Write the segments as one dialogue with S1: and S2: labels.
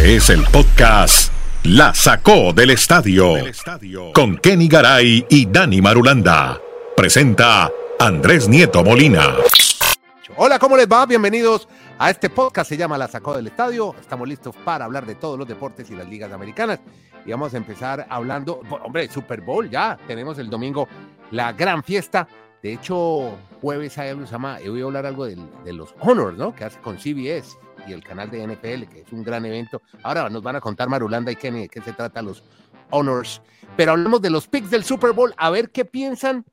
S1: Este es el podcast La Sacó del Estadio con Kenny Garay y Dani Marulanda. Presenta Andrés Nieto Molina.
S2: Hola, ¿cómo les va? Bienvenidos a este podcast. Se llama La Sacó del Estadio. Estamos listos para hablar de todos los deportes y las ligas americanas. Y vamos a empezar hablando, hombre, Super Bowl ya. Tenemos el domingo la gran fiesta. De hecho, jueves hay algo que se llama, voy a hablar algo de, de los Honors, ¿no? Que hace con CBS y el canal de NFL, que es un gran evento. Ahora nos van a contar Marulanda y Kenny de qué se trata los Honors. Pero hablemos de los picks del Super Bowl, a ver qué piensan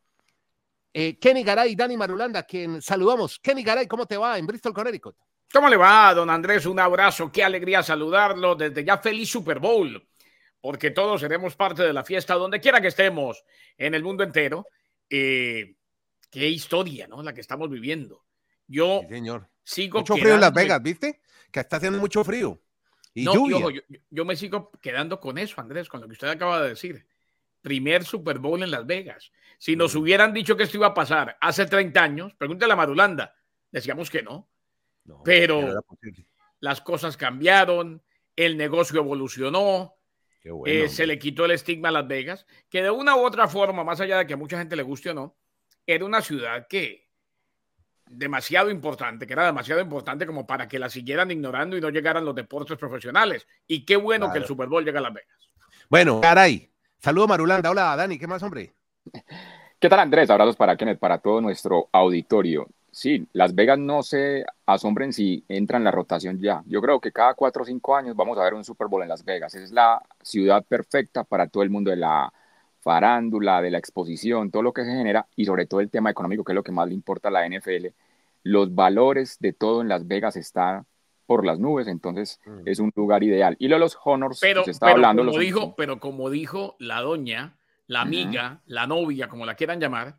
S2: eh, Kenny Garay y Dani Marulanda, quien saludamos. Kenny Garay, ¿cómo te va en Bristol, Connecticut?
S3: ¿Cómo le va, don Andrés? Un abrazo, qué alegría saludarlo desde ya feliz Super Bowl, porque todos seremos parte de la fiesta donde quiera que estemos en el mundo entero. Eh, qué historia, ¿no? La que estamos viviendo. Yo
S2: Sí, señor.
S3: Sigo
S2: Mucho frío en Las Vegas, ¿viste? Que está haciendo mucho frío. Y
S3: No, y
S2: lluvia.
S3: ojo, yo, yo me sigo quedando con eso, Andrés, con lo que usted acaba de decir. Primer Super Bowl en Las Vegas. Si nos
S2: Mm.
S3: hubieran dicho que esto iba a pasar hace 30 años, pregúntale a Marulanda, decíamos que no.
S2: No,
S3: pero-. Las cosas cambiaron, el negocio evolucionó,
S2: bueno,
S3: eh, se le quitó el estigma a Las Vegas, que de una u otra forma, más allá de que a mucha gente le guste o no, era una ciudad que demasiado importante, que era demasiado importante como para que la siguieran ignorando y no llegaran los deportes profesionales. Y qué bueno que el. Super Bowl llega a Las Vegas.
S2: Bueno, Garay. Saludo Marulanda. Hola, Dani. ¿Qué más, hombre?
S4: ¿Qué tal Andrés? Abrazos para Kenneth, para todo nuestro auditorio. Sí, Las Vegas no se asombren si entra en la rotación ya. Yo creo que cada cuatro o cinco años vamos a ver un Super Bowl en Las Vegas. Es la ciudad perfecta para todo el mundo de la farándula, de la exposición, todo lo que se genera y sobre todo el tema económico, que es lo que más le importa a la NFL. Los valores de todo en Las Vegas están por las nubes, entonces
S2: Mm.
S4: es un lugar ideal. Y lo de los honors,
S3: Pero,
S4: que se está
S3: pero
S4: hablando,
S3: como
S4: los-
S3: dijo, pero como dijo la doña, la amiga, la novia, como la quieran llamar,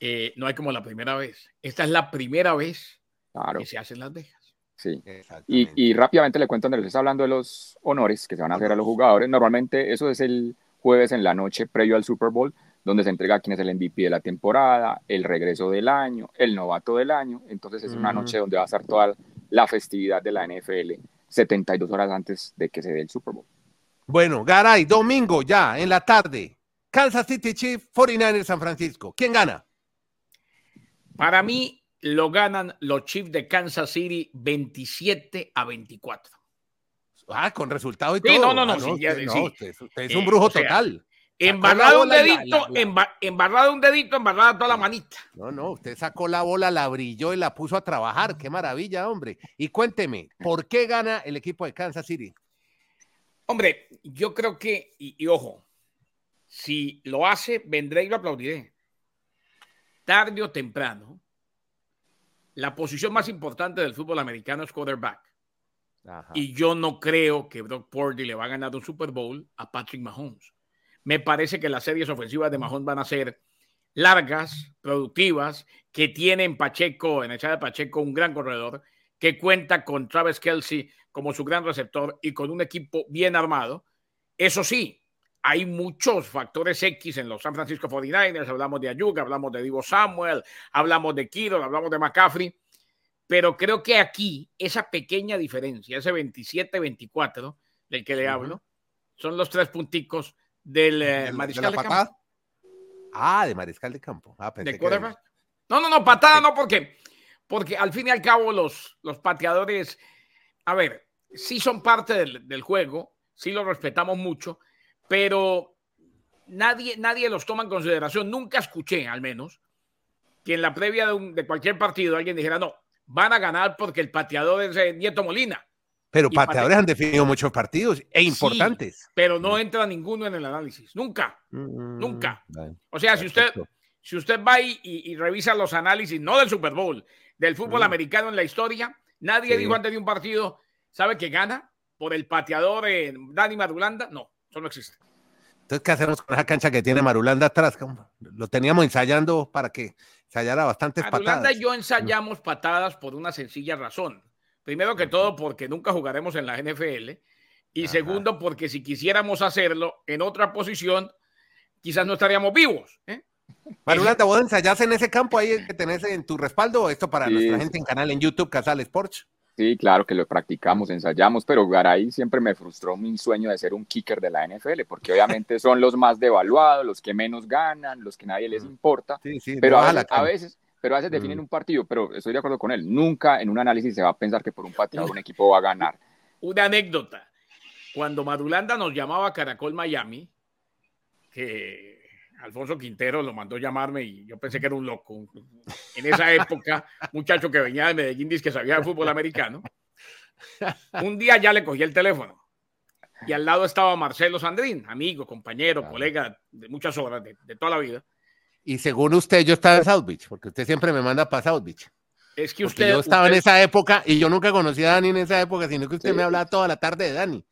S3: eh, no hay como la primera vez. Esta es la primera vez
S4: claro,
S3: que se hace en Las Vegas.
S4: sí. Y, y rápidamente le cuento, Andrés, está hablando de los honores que se van a hacer a los jugadores. Normalmente eso es el jueves en la noche previo al Super Bowl, donde se entrega quién es el MVP de la temporada, el regreso del año, el novato del año. Entonces es una noche donde va a estar toda la festividad de la NFL 72 horas antes de que se dé el Super Bowl.
S2: Bueno, Garay, domingo ya, en la tarde. Kansas City Chiefs, 49ers San Francisco. ¿Quién gana?
S3: Para mí lo ganan los Chiefs de Kansas City 27 a 24.
S2: Ah, con resultado y
S3: Sí,
S2: todo.
S3: no, no, no,
S2: Ah,
S3: sí,
S2: usted,
S3: ya,
S2: no, usted, usted es
S3: Eh,
S2: un brujo
S3: o sea,
S2: total.
S3: Embarrado un
S2: la-
S3: dedito,
S2: la- la-
S3: un dedito, embarrada toda la manita.
S2: No, no, usted sacó la bola, la brilló y la puso a trabajar. Qué maravilla, hombre. Y cuénteme, ¿por qué gana el equipo de Kansas City?
S3: Hombre, yo creo que, y, y ojo, si lo hace, vendré y lo aplaudiré. Tarde o temprano, la posición más importante del fútbol americano es quarterback.
S2: Ajá.
S3: Y yo no creo que Brock Purdy le va a ganar un Super Bowl a Patrick Mahomes. Me parece que las series ofensivas de Mahomes van a ser largas, productivas, que tienen Pacheco, en el chat de Pacheco, un gran corredor, que cuenta con Travis Kelsey como su gran receptor y con un equipo bien armado. Eso sí, hay muchos factores X en los San Francisco 49ers. Hablamos de Ayuga, hablamos de Divo Samuel, hablamos de Kittle, hablamos de McCaffrey. Pero creo que aquí esa pequeñña diferencia, ese 27-24 del que le hablo, son los tres punticos del eh,
S2: ¿De- de
S3: mariscal
S2: la
S3: de
S2: patada?
S3: campo.
S2: Ah, de mariscal de campo. Ah, pensé
S3: de
S2: que de-.
S3: No, no, no, patada no, porque, porque al fin y al cabo los, los pateadores, a ver, sí son parte del, del juego, sí los respetamos mucho, pero nadie, nadie los toma en consideración. Nunca escuché, al menos, que en la previa de, un- de cualquier partido alguien dijera, no, van a ganar porque el pateador es eh, Nieto Molina,
S2: Pero pateadores
S3: pate-
S2: han definido muchos partidos e importantes.
S3: pero no entra ninguno en el análisis, nunca.
S2: Mm,
S3: nunca. O sea, si usted, si usted va y, revisa los análisis, no del Super Bowl, del fútbol
S2: Mm.
S3: americano en la historia, nadie
S2: Sí.
S3: dijo antes de un partido, ¿sabe que gana por el pateador eh, Dani Madulanda? No, eso no existe.
S2: Entonces, ¿qué hacemos con esa cancha que tiene Marulanda atrás? Lo teníamos ensayando para que ensayara bastantes patadas.
S3: y yo ensayamos patadas por una sencilla razón. Primero que todo, porque nunca jugaremos en la NFL. Y
S2: Ajá.
S3: segundo, porque si quisiéramos hacerlo en otra posición, quizás no estaríamos vivos. ¿eh?
S2: Marulanda, ¿vos ensayás en ese campo ahí que tenés en tu respaldo? Esto para
S4: Sí.
S2: nuestra gente en canal en YouTube, Casal Sports.
S4: Sí, claro que lo practicamos, ensayamos, pero Garay siempre me frustró mi sueño de ser un kicker de la NFL, porque obviamente son los más devaluados, los que menos ganan, los que nadie les importa, pero a veces, pero a veces definen un partido, pero estoy de acuerdo con él, nunca en un análisis se va a pensar que por un partido un equipo va a ganar.
S3: Una anécdota, cuando Madulanda nos llamaba a Caracol Miami, que Alfonso Quintero lo mandó llamarme y yo pensé que era un loco. En esa época, muchacho que venía de Medellín, dice que sabía de fútbol americano. Un día ya le cogí el teléfono y al lado estaba Marcelo Sandrín, amigo, compañero, colega de muchas horas, de, toda la vida.
S2: Y según usted, yo estaba en South Beach, porque usted siempre me manda para South Beach.
S3: Es que usted.
S2: yo estaba en esa época y yo nunca conocí a Dani en esa época, sino que usted me hablaba toda la tarde de Dani.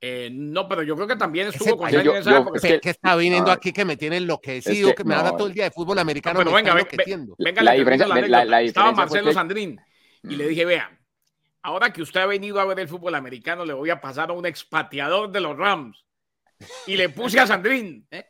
S3: Eh, no, pero yo creo que también estuvo con yo,
S2: que, está viniendo aquí que me tiene enloquecido, que, me habla todo el día de fútbol americano.
S3: pero venga, venga, la, diferencia, la, Estaba Marcelo Sandrín y le dije, vea, ahora que usted ha venido a ver el fútbol americano, le voy a pasar a un expatriador de los Rams. Y le puse a Sandrín. ¿eh?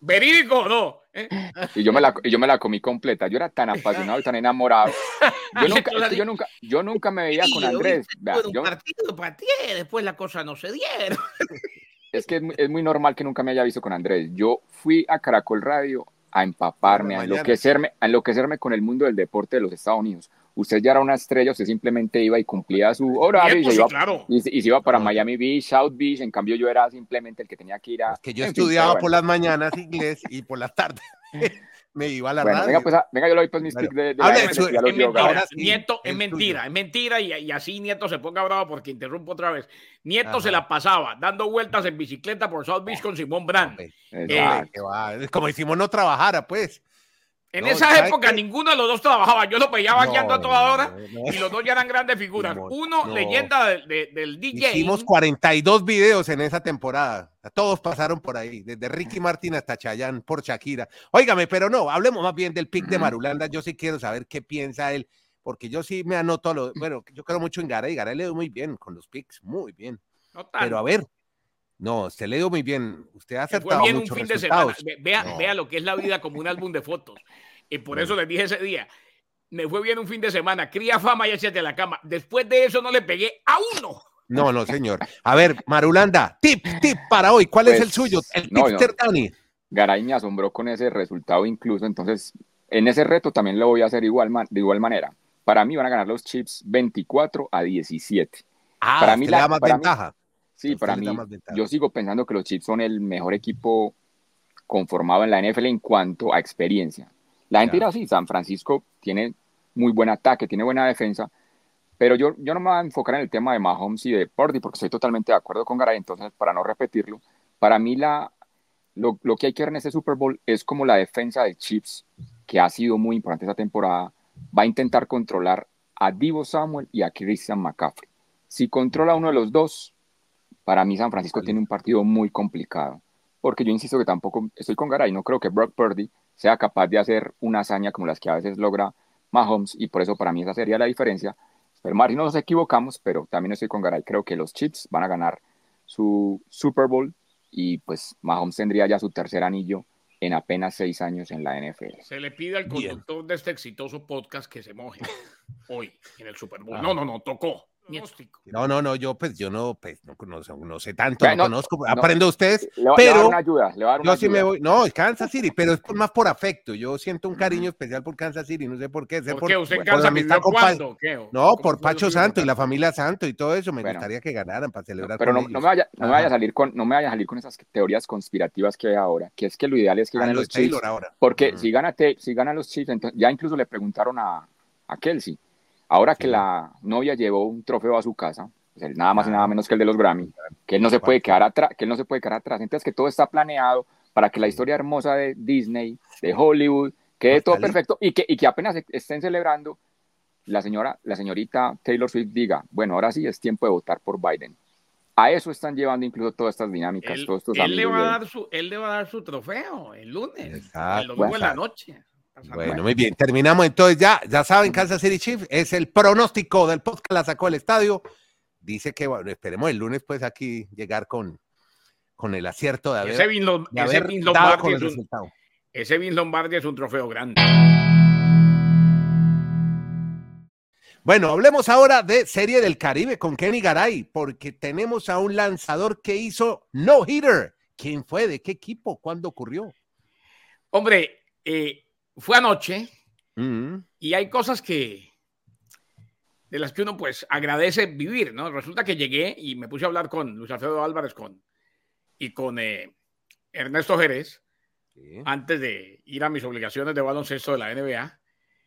S3: Verídico, ¿no? ¿Eh?
S4: Y yo, me la, yo me la comí completa. Yo era tan apasionado y tan enamorado. Yo nunca, yo nunca, yo nunca me veía con Andrés.
S3: un partido para ti, después la cosa no se dieron.
S4: Es que es muy, normal que nunca me haya visto con Andrés. Yo fui a Caracol Radio a empaparme, a enloquecerme, a enloquecerme con el mundo del deporte de los Estados Unidos usted ya era una estrella, usted simplemente iba y cumplía su horario y, se iba, y, se iba, para Miami Beach, South Beach, en cambio yo era simplemente el que tenía que ir a...
S2: que yo estudiaba por las mañanas inglés y por las tardes me iba a la radio.
S4: Venga, pues, venga, yo le doy pues mis tips de, de
S3: la es, mentira, Nieto, es mentira, es mentira y, así Nieto se ponga bravo porque interrumpo otra vez. Nieto se la pasaba dando vueltas en bicicleta por South Beach con Simón Brand.
S2: Eh, como hicimos no trabajara, pues.
S3: En esa época ninguno de los dos trabajaba. Yo lo veía vaqueando a toda hora y los dos ya eran grandes figuras. Uno, leyenda del DJ.
S2: Hicimos 42 videos en esa temporada. Todos pasaron por ahí, desde Ricky Martin hasta Chayanne por Shakira. Óigame, pero no, hablemos más bien del pick de Marulanda. Yo sí quiero saber qué piensa él, porque yo sí me anoto lo. Bueno, yo creo mucho en Garay. Garay le dio muy bien con los picks, muy bien. Pero a ver, no, se le dio muy bien. Usted ha acertado de semana.
S3: Vea, vea lo que es la vida como un álbum de fotos. Y por eso les dije ese día, me fue bien un fin de semana, cría fama y échate a la cama. Después de eso no le pegué a uno.
S2: No, no, señor. A ver, Marulanda, tip, tip para hoy. ¿Cuál es el pues, suyo? El no, Dani.
S4: Garay me asombró con ese resultado incluso, entonces en ese reto también lo voy a hacer igual, de igual manera. Para mí van a ganar los chips 24 a 17.
S2: Ah, para mí la más ventaja.
S4: sí, para mí, yo sigo pensando que los chips son el mejor equipo conformado en la NFL en cuanto a experiencia. La gente dirá, sí, San Francisco tiene muy buen ataque, tiene buena defensa, pero yo, yo no me voy a enfocar en el tema de Mahomes y de Purdy, porque estoy totalmente de acuerdo con Garay, entonces, para no repetirlo, para mí la, lo, lo, que hay que ver en este Super Bowl es como la defensa de Chips, que ha sido muy importante esta temporada, va a intentar controlar a Divo Samuel y a Christian McCaffrey. Si controla uno de los dos, para mí San Francisco tiene un partido muy complicado, porque yo insisto que tampoco estoy con Garay, no creo que Brock Purdy sea capaz de hacer una hazaña como las que a veces logra Mahomes y por eso para mí esa sería la diferencia. Pero Mari no nos equivocamos, pero también estoy con Garay. Creo que los Chips van a ganar su Super Bowl y pues Mahomes tendría ya su tercer anillo en apenas seis años en la NFL.
S3: Se le pide al conductor de este exitoso podcast que se moje hoy en el Super Bowl. No, no, no, tocó.
S2: No, no, no, yo pues yo no, pues, no, no, sé tanto, no, conozco, aprendo ustedes, pero
S4: una ayuda, le
S2: yo sí me voy, no, Kansas City, pero es más por afecto, yo siento un cariño especial por Kansas City, no sé por qué,
S3: ¿Por,
S2: por
S3: qué? ¿Usted en cuándo?
S2: No, por Pacho Santo y la familia Santo y todo eso, me gustaría que ganaran para celebrar
S4: Pero no, no, me vaya, no me vaya a salir con, no me vaya a salir con esas teorías conspirativas que hay ahora, que es que lo ideal es que ah, ganen los Chiefs, porque si gana si ganan los Chiefs, entonces, ya incluso le preguntaron a, a Kelsey, Ahora que la novia llevó un trofeo a su casa, pues nada más y nada menos que el de los Grammy, que él no se puede quedar atrás, que él no se puede quedar atrás. Entonces que todo está planeado para que la historia hermosa de Disney, de Hollywood, quede todo perfecto y que, y que apenas estén celebrando, la señora, la señorita Taylor Swift diga, bueno, ahora sí es tiempo de votar por Biden. A eso están llevando incluso todas estas dinámicas,
S3: él,
S4: todos estos
S3: él le va a dar su, él le va a dar su trofeo el lunes, el domingo en la noche.
S2: Bueno, muy bien. Terminamos entonces ya. Ya saben, Kansas City Chiefs es el pronóstico del podcast. La sacó el estadio. Dice que, bueno, esperemos el lunes, pues aquí llegar con, con el acierto de haber,
S3: ese Vin, Lombardi es un, ese Lombardi es un trofeo grande.
S2: Bueno, hablemos ahora de Serie del Caribe con Kenny Garay, porque tenemos a un lanzador que hizo no hitter. ¿Quién fue? ¿De qué equipo? ¿Cuándo ocurrió?
S3: Hombre, eh, fue anoche
S2: Mm,
S3: y hay cosas que de las que uno pues agradece vivir, ¿no? Resulta que llegué y me puse a hablar con Luis Alfredo Álvarez con, y con eh, Ernesto Jerez
S2: sí.
S3: antes de ir a mis obligaciones de baloncesto de la NBA.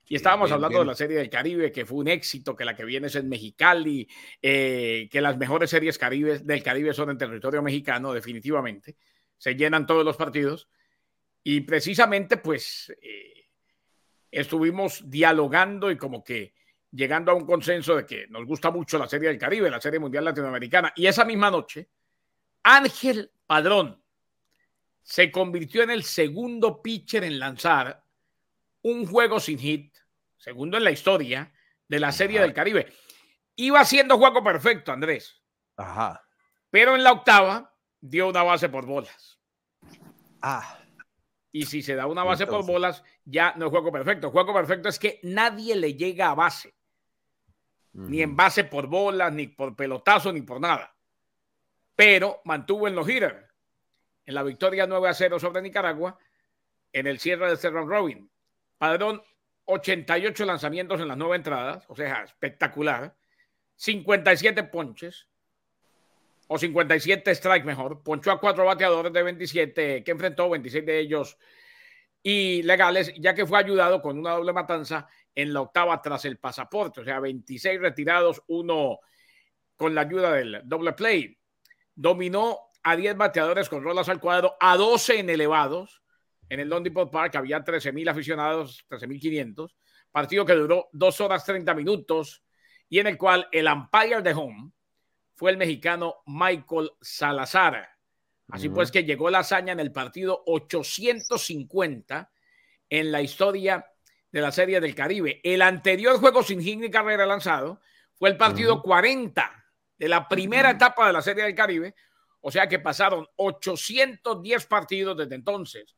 S3: Y estábamos
S2: bien,
S3: hablando
S2: bien.
S3: de la serie del Caribe, que fue un éxito, que la que viene es en Mexicali, eh, que las mejores series Caribe, del Caribe son en territorio mexicano, definitivamente. Se llenan todos los partidos. Y precisamente, pues, eh, estuvimos dialogando y como que llegando a un consenso de que nos gusta mucho la serie del Caribe, la serie mundial latinoamericana. Y esa misma noche, Ángel Padrón se convirtió en el segundo pitcher en lanzar un juego sin hit, segundo en la historia de la serie
S2: Ajá.
S3: del Caribe. Iba haciendo juego perfecto, Andrés,
S2: Ajá.
S3: pero en la octava dio una base por bolas.
S2: Ah,
S3: Y si se da una base por bolas, ya no es juego perfecto. Juego perfecto es que nadie le llega a base, ni en base por bolas, ni por pelotazo, ni por nada. Pero mantuvo en los hitters. En la victoria 9 a 0 sobre Nicaragua, en el cierre de este round robin. Padrón, 88 lanzamientos en las nueve entradas, o sea, espectacular. 57 ponches, o 57 strikes mejor. Ponchó a cuatro bateadores de 27, que enfrentó 26 de ellos y legales, ya que fue ayudado con una doble matanza en la octava tras el pasaporte, o sea, 26 retirados, uno con la ayuda del doble play. Dominó a 10 bateadores con rolas al cuadro, a 12 en elevados. En el Lone Depot Park había 13.000 aficionados, 13.500. Partido que duró 2 horas 30 minutos y en el cual el umpire de home fue el mexicano Michael Salazar. Así pues que llegó la hazaña en el partido 850 en la historia de la Serie del Caribe. El anterior juego sin hit ni carrera lanzado fue el partido
S2: Ujú.
S3: 40 de la primera etapa de la Serie del Caribe. O sea que pasaron 810 partidos desde entonces,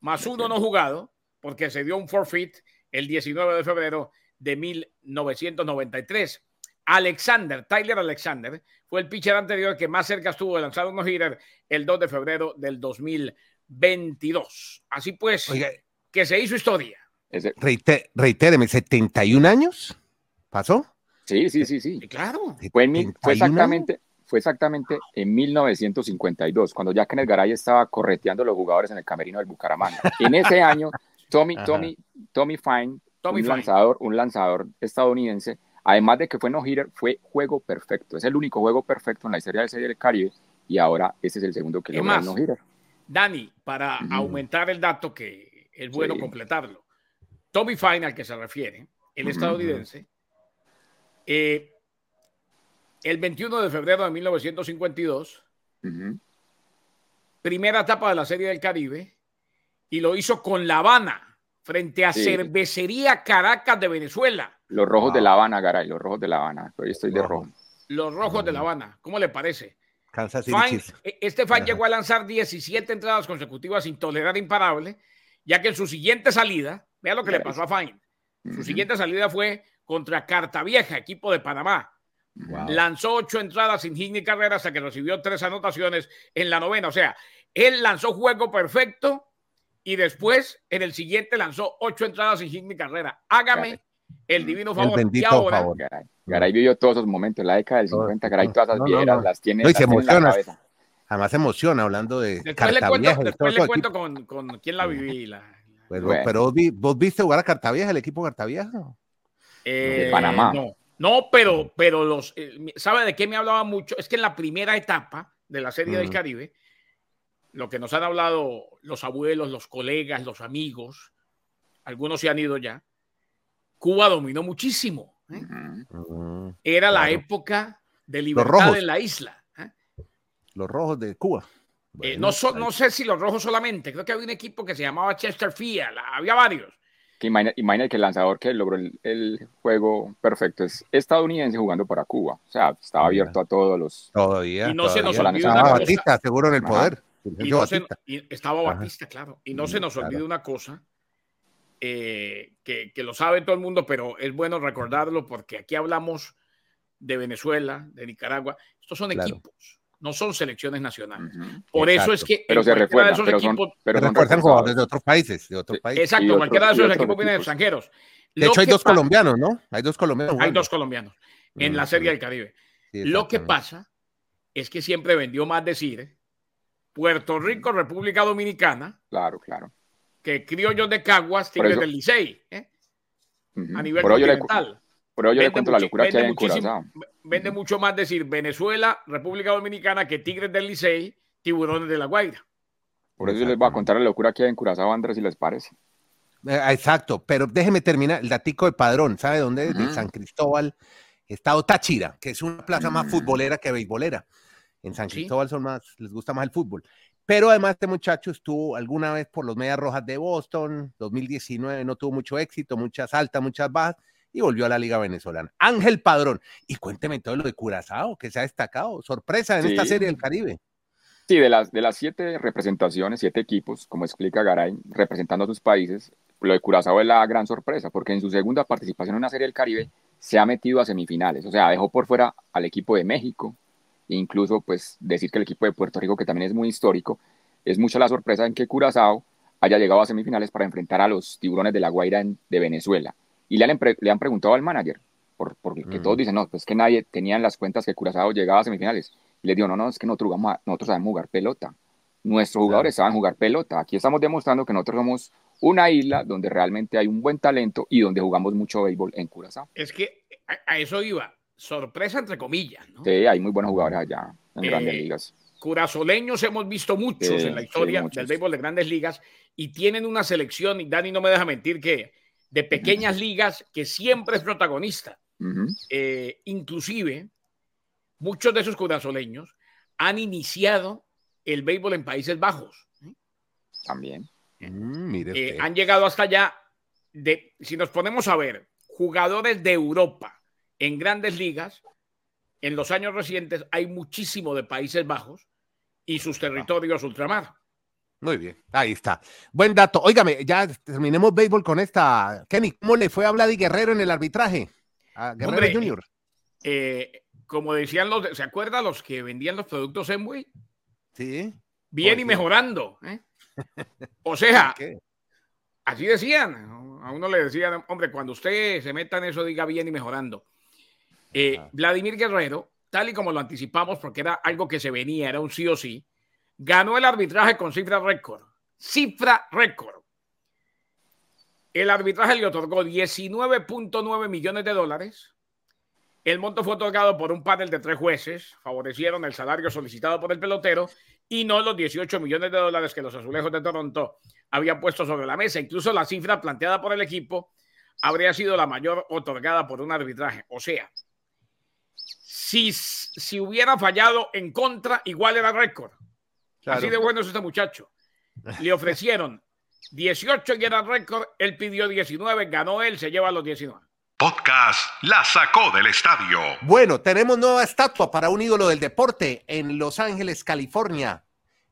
S3: más uno no jugado, porque se dio un forfeit el 19 de febrero de 1993. Alexander, Tyler Alexander, fue el pitcher anterior que más cerca estuvo de lanzar unos hitter el 2 de febrero del 2022. Así pues,
S2: Oiga,
S3: que se hizo historia.
S4: Ese-
S2: reite- reitéreme, ¿71 años? ¿Pasó?
S4: sí, sí, sí, sí.
S3: Claro,
S4: Fue, en mil- fue
S2: 71
S4: exactamente, fue exactamente en 1952, cuando ya Kenneth Garay estaba correteando a los jugadores en el camerino del Bucaramanga. En ese año, Tommy. Tommy, Tommy Fine,
S3: Tommy
S4: un,
S3: Fine.
S4: Lanzador, un lanzador estadounidense, además de que fue no-hitter, fue juego perfecto. Es el único juego perfecto en la historia de Serie del Caribe y ahora ese es el segundo que logra
S3: más,
S4: no-hitter.
S3: Dani, para aumentar el dato que es bueno
S4: Sí.
S3: completarlo. Tommy Fine, al que se refiere, el estadounidense, eh, el 21 de febrero de 1952,
S4: Ujú.
S3: primera etapa de la Serie del Caribe, y lo hizo con La Habana, frente a
S4: Sí.
S3: Cervecería Caracas de Venezuela,
S4: Los rojos
S2: Wow.
S4: de La Habana, Garay, los rojos de La Habana. Hoy estoy de
S2: Rojo.
S4: rojo.
S3: los Rojos de La Habana. ¿Cómo le parece?
S2: Kansas City
S3: Fine-
S2: Chiefs.
S3: e- este
S2: Ajá.
S3: llegó a lanzar 17 entradas consecutivas sin tolerar imparable, ya que en su siguiente salida, vea lo que le pasó a Fine. Su siguiente salida fue contra Cartavieja, equipo de Panamá.
S2: Wow.
S3: Lanzó ocho entradas sin hit ni carrera hasta que recibió tres anotaciones en la novena. O sea, él lanzó juego perfecto y después en el siguiente lanzó ocho entradas sin hit ni carrera. Hágame el divino
S2: El
S3: favor. y
S2: bendito
S3: ahora,
S2: favor.
S4: Garay. Garay vivió todos esos momentos, la década del
S2: Todo,
S4: 50, Garay todas esas
S2: no, no,
S4: viejas
S2: no.
S4: las tiene,
S2: No, y
S4: las
S2: se
S4: tiene en la
S2: emociona.
S4: cabeza.
S2: Además se emociona hablando de
S3: después le
S2: Cartavieja
S3: cuento,
S2: y todo
S3: después le cuento con, con quién la viví. La,
S2: Pues,
S4: Bueno.
S2: Pero vos, vi- vos viste jugar a Cartavieja, el equipo Cartavieja.
S3: Eh,
S4: De Panamá.
S3: No, no pero, pero los, eh, ¿sabe de qué me hablaba mucho? Es que en la primera etapa de la Serie del
S2: Mm.
S3: Caribe, lo que nos han hablado los abuelos, los colegas, los amigos, algunos se han ido ya, Cuba dominó muchísimo. ¿eh? Era la
S2: Claro.
S3: época de libertad en la isla. ¿eh?
S2: Los rojos de Cuba.
S3: Eh,
S2: Bueno,
S3: no, so- no sé si los rojos solamente, creo que había un equipo que se llamaba Chesterfield, había varios.
S4: Que imagina, imagina que el lanzador que logró el, el juego perfecto es estadounidense jugando para Cuba. O sea, estaba abierto a todos los.
S2: Todavía.
S3: Y no se nos
S2: todavía.
S4: olvide
S2: Estaba
S3: una cosa.
S2: Batista, seguro en el
S4: Ajá.
S2: poder.
S3: Y, no se-
S2: Batista.
S3: y estaba
S2: Ajá.
S3: Batista, claro. Y no se nos
S2: Claro.
S3: olvide una cosa, eh, que, lo sabe todo el mundo, pero es bueno recordarlo porque aquí hablamos de Venezuela, de Nicaragua. Estos son equipos, no son selecciones nacionales. Por eso es que
S4: pero se refuerzan, esos pero equipos,
S2: pero refuerzan jugadores de otros países, de otros países.
S3: Exacto, cualquiera de esos equipos viene de extranjeros.
S2: De hecho, hay dos colombianos, ¿no? Hay dos colombianos.
S3: Hay dos colombianos en la Serie del Caribe. Lo que pasa es que siempre vendió más decir Puerto Rico, República Dominicana.
S4: Claro, claro.
S3: Que criollos de Caguas, Tigres del Licey. ¿eh? A nivel
S4: por continental. Pero yo le cuento la locura que hay en Curazao.
S3: Vende mucho más decir Venezuela, República Dominicana que Tigres del Licey, Tiburones de la Guaira.
S4: Por eso yo les voy a contar la locura que hay en Curazao, Andrés, si les parece.
S2: Eh, exacto, pero déjeme terminar el datico de padrón. ¿Sabe dónde? De San Cristóbal, Estado Táchira, que es una plaza más mm. futbolera que beisbolera. En San Cristóbal son más, les gusta más el fútbol. Pero además este muchacho estuvo alguna vez por los Medias Rojas de Boston, 2019 no tuvo mucho éxito, muchas altas, muchas bajas, y volvió a la Liga Venezolana. Ángel Padrón. Y cuénteme todo lo de Curazao, que se ha destacado. Sorpresa en esta serie del Caribe.
S4: Sí, de las, de las siete representaciones, siete equipos, como explica Garay, representando a sus países, lo de Curazao es la gran sorpresa, porque en su segunda participación en una serie del Caribe se ha metido a semifinales. O sea, dejó por fuera al equipo de México, e incluso pues decir que el equipo de Puerto Rico, que también es muy histórico, es mucha la sorpresa en que Curazao haya llegado a semifinales para enfrentar a los tiburones de la Guaira de Venezuela. Y le han, le han preguntado al manager, porque por, todos dicen, no, pues que nadie tenía en las cuentas que Curazao llegaba a semifinales. Y le digo, no, no, es que nosotros, jugamos, nosotros sabemos jugar pelota. Nuestros jugadores saben jugar pelota. Aquí estamos demostrando que nosotros somos una isla donde realmente hay un buen talento y donde jugamos mucho béisbol en Curazao.
S3: Es que a, eso iba, sorpresa entre comillas, ¿no? Sí,
S4: hay muy buenos jugadores allá en grandes eh, ligas.
S3: Curazoleños hemos visto muchos en la historia del béisbol de grandes ligas y tienen una selección, y Dani no me deja mentir que de pequeñas ligas que siempre es protagonista. Eh, inclusive, muchos de esos curazoleños han iniciado el béisbol en Países Bajos.
S4: ¿eh? También.
S3: Mm, eh, han llegado hasta allá. De, si nos ponemos a ver, jugadores de Europa en grandes ligas, en los años recientes hay muchísimo de Países Bajos y sus territorios ultramar.
S2: Muy bien, ahí está. Buen dato. Óigame, ya terminemos béisbol con esta. Kenny, ¿cómo le fue a Vladi Guerrero en el arbitraje? A Guerrero Junior.
S3: Eh, como decían los, ¿se acuerdan los que vendían los productos en Enway?
S2: Sí.
S3: Bien y mejorando. ¿eh? O sea, así decían. A uno le decían, hombre, cuando usted se meta en eso, diga bien y mejorando. Eh, Vladimir Guerrero, tal y como lo anticipamos, porque era algo que se venía, era un sí o sí, ganó el arbitraje con cifra récord. Cifra récord. El arbitraje le otorgó 19.9 millones de dólares. El monto fue otorgado por un panel de tres jueces, favorecieron el salario solicitado por el pelotero y no los 18 millones de dólares que los azulejos de Toronto habían puesto sobre la mesa. Incluso la cifra planteada por el equipo habría sido la mayor otorgada por un arbitraje. O sea, si, si hubiera fallado en contra, igual era récord. Así de bueno es este muchacho. Le ofrecieron 18 y era récord, él pidió 19, ganó él, se lleva los 19.
S1: Podcast La sacó del estadio.
S2: Bueno, tenemos nueva estatua para un ídolo del deporte en Los Ángeles, California.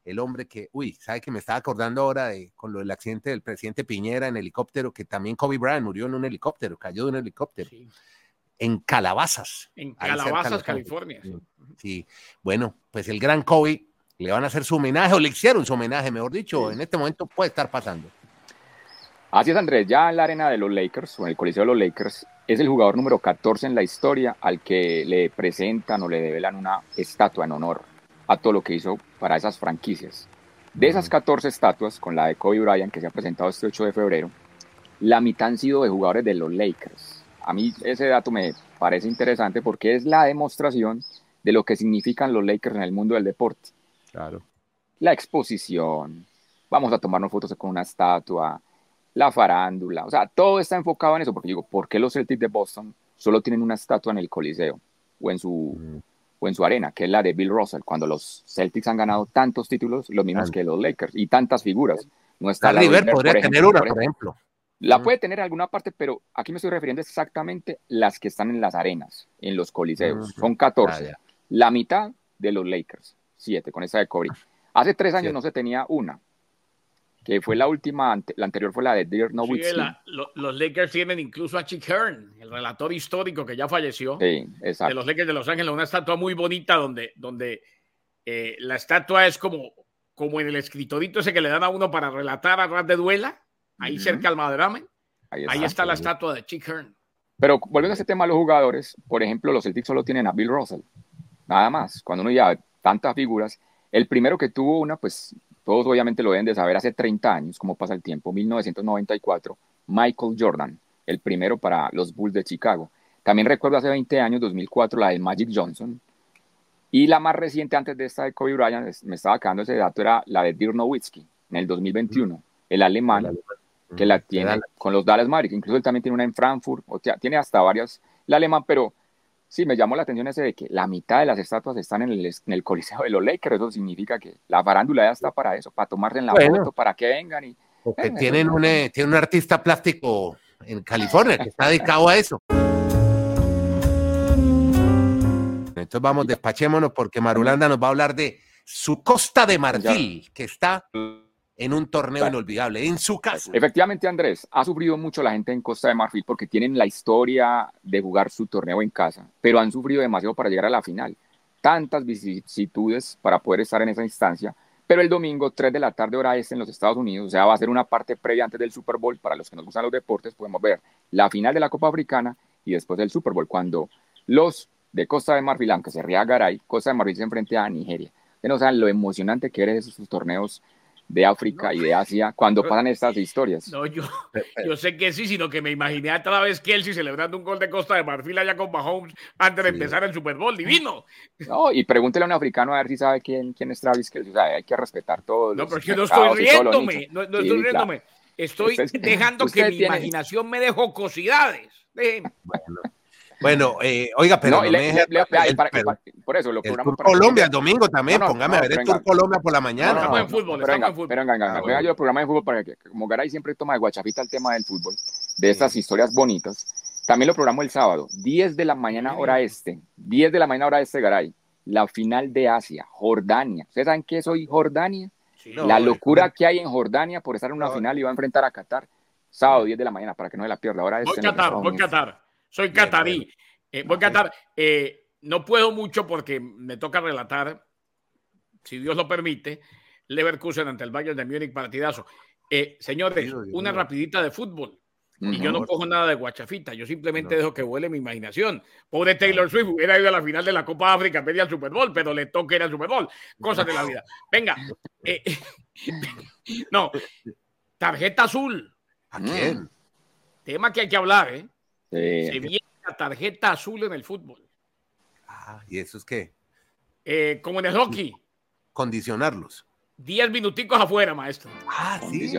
S2: El hombre que, uy, sabe que me estaba acordando ahora de con lo del accidente del presidente Piñera en helicóptero, que también Kobe Bryant murió en un helicóptero, cayó de un helicóptero. En Calabazas.
S3: En Calabazas, California.
S2: Sí. Bueno, pues el gran Kobe le van a hacer su homenaje o le hicieron su homenaje, mejor dicho, en este momento puede estar pasando.
S4: Así es, Andrés, ya en la arena de los Lakers o en el Coliseo de los Lakers es el jugador número 14 en la historia al que le presentan o le develan una estatua en honor a todo lo que hizo para esas franquicias. De esas 14 estatuas, con la de Kobe Bryant que se ha presentado este 8 de febrero, la mitad han sido de jugadores de los Lakers. A mí ese dato me parece interesante porque es la demostración de lo que significan los Lakers en el mundo del deporte.
S2: Claro.
S4: La exposición, vamos a tomarnos fotos con una estatua, la farándula, o sea, todo está enfocado en eso, porque digo, ¿por qué los Celtics de Boston solo tienen una estatua en el Coliseo o en su, mm. o en su arena, que es la de Bill Russell, cuando los Celtics han ganado tantos títulos, los mismos que los Lakers, y tantas figuras?
S2: No está la River podría tener una, por ejemplo.
S4: La mm. puede tener en alguna parte, pero aquí me estoy refiriendo exactamente las que están en las arenas, en los coliseos. Mm. Son 14. Ah, la mitad de los Lakers siete con esa de Kobe. Hace tres años no se tenía una. que fue la última, la anterior fue la de Dirk Nowitzki.
S3: los Lakers tienen incluso a Chick Hearn, el relator histórico que ya falleció,
S4: de
S3: los Lakers de Los Ángeles, una estatua muy bonita donde, donde eh, la estatua es como, como en el escritorito ese que le dan a uno para relatar a ras de duela, ahí cerca al Madramen. Ahí, está, la estatua de Chick Hearn.
S4: Pero volviendo a ese tema de los jugadores, por ejemplo, los Celtics solo tienen a Bill Russell, nada más. Cuando uno ya tantas figuras, el primero que tuvo una, pues todos obviamente lo deben de saber, hace 30 años, como pasa el tiempo, 1994, Michael Jordan, el primero para los Bulls de Chicago. También recuerdo hace 20 años, 2004, la de Magic Johnson. Y la más reciente antes de esta de Kobe Bryant, me estaba acabando ese dato, era la de Dirk Nowitzki, en el 2021, el alemán, que la tiene con los Dallas Mavericks. Incluso él también tiene una en Frankfurt, o sea, tiene hasta varias, el alemán, pero Sí, me llamó la atención ese de que la mitad de las estatuas están en el, en el Coliseo de los Lakers. Eso significa que la farándula ya está para eso, para tomarse en la foto, para que vengan y.
S2: Porque tienen un, eh, tiene un artista plástico en California que está dedicado a eso. Entonces vamos, despachémonos porque Marulanda nos va a hablar de su Costa de Marfil, que está en un torneo inolvidable, en su caso.
S4: Efectivamente, Andrés, ha sufrido mucho la gente en Costa de Marfil porque tienen la historia de jugar su torneo en casa, pero han sufrido demasiado para llegar a la final. Tantas vicisitudes para poder estar en esa instancia, pero el domingo, 3 de la tarde, hora este en los Estados Unidos, o sea, va a ser una parte previa antes del Super Bowl. Para los que nos gustan los deportes, podemos ver la final de la Copa Africana y después del Super Bowl, cuando los de Costa de Marfil, aunque se ría Garay, Costa de Marfil se enfrenta a Nigeria. Que no saben lo emocionante que eres esos torneos de África y de Asia cuando pasan estas historias.
S3: No, yo, yo sé que sí, sino que me imaginé a otra vez Kelsey celebrando un gol de Costa de Marfil allá con Mahomes antes de empezar el Super Bowl, divino.
S4: No, y pregúntele a un africano a ver si sabe quién, quién es Travis Kelsey. O sea, hay que respetar todo.
S3: No, pero es que no estoy riéndome, no, estoy riéndome. Estoy dejando que mi imaginación me dé jocosidades.
S2: Bueno. Bueno, eh, oiga, pero, no, le,
S4: por eso lo
S2: programamos para Colombia el domingo también, póngame a ver el Tour Colombia por la mañana.
S3: estamos en fútbol, pero venga, en fútbol.
S4: Pero venga, venga, venga, yo el programa de fútbol para que, como Garay siempre toma de guachafita el tema del fútbol, de estas historias bonitas, también lo programo el sábado, 10 de la mañana hora este, 10 de la mañana hora este, Garay, la final de Asia, Jordania. ¿Ustedes saben qué es hoy Jordania? la locura que hay en Jordania por estar en una final y va a enfrentar a Qatar, sábado 10 de la mañana, para que no se la pierda. Ahora
S3: voy Qatar, voy Qatar. Soy catarí. Eh, voy a cantar. Eh, no puedo mucho porque me toca relatar, si Dios lo permite, Leverkusen ante el Bayern de Múnich partidazo. Eh, señores, una rapidita de fútbol. Y yo no cojo nada de guachafita, yo simplemente dejo que vuele mi imaginación. Pobre Taylor Swift hubiera ido a la final de la Copa África, pedía al Super Bowl, pero le toca ir al Super Bowl. Cosas de la vida. Venga. no. Tarjeta azul.
S2: ¿A quién?
S3: Tema que hay que hablar, ¿eh? Se viene tarjeta azul en el fútbol.
S2: Ah, ¿y eso es qué?
S3: Eh, como en el hockey.
S2: Condicionarlos.
S3: Diez minuticos afuera, maestro.
S2: Ah, sí.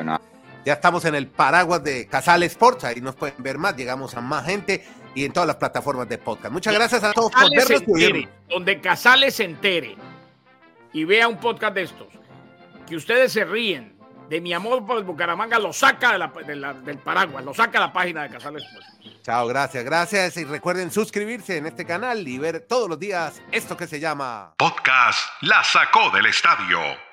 S2: Ya estamos en el paraguas de Casal Sports, ahí nos pueden ver más, llegamos a más gente y en todas las plataformas de podcast. Muchas gracias a todos por
S3: vernos. donde Casales se entere y vea un podcast de estos, que ustedes se ríen de mi amor por el Bucaramanga, lo saca del paraguas, lo saca de la página de Casales Sports.
S2: Chao, gracias, gracias. Y recuerden suscribirse en este canal y ver todos los días esto que se llama
S1: Podcast La Sacó del Estadio.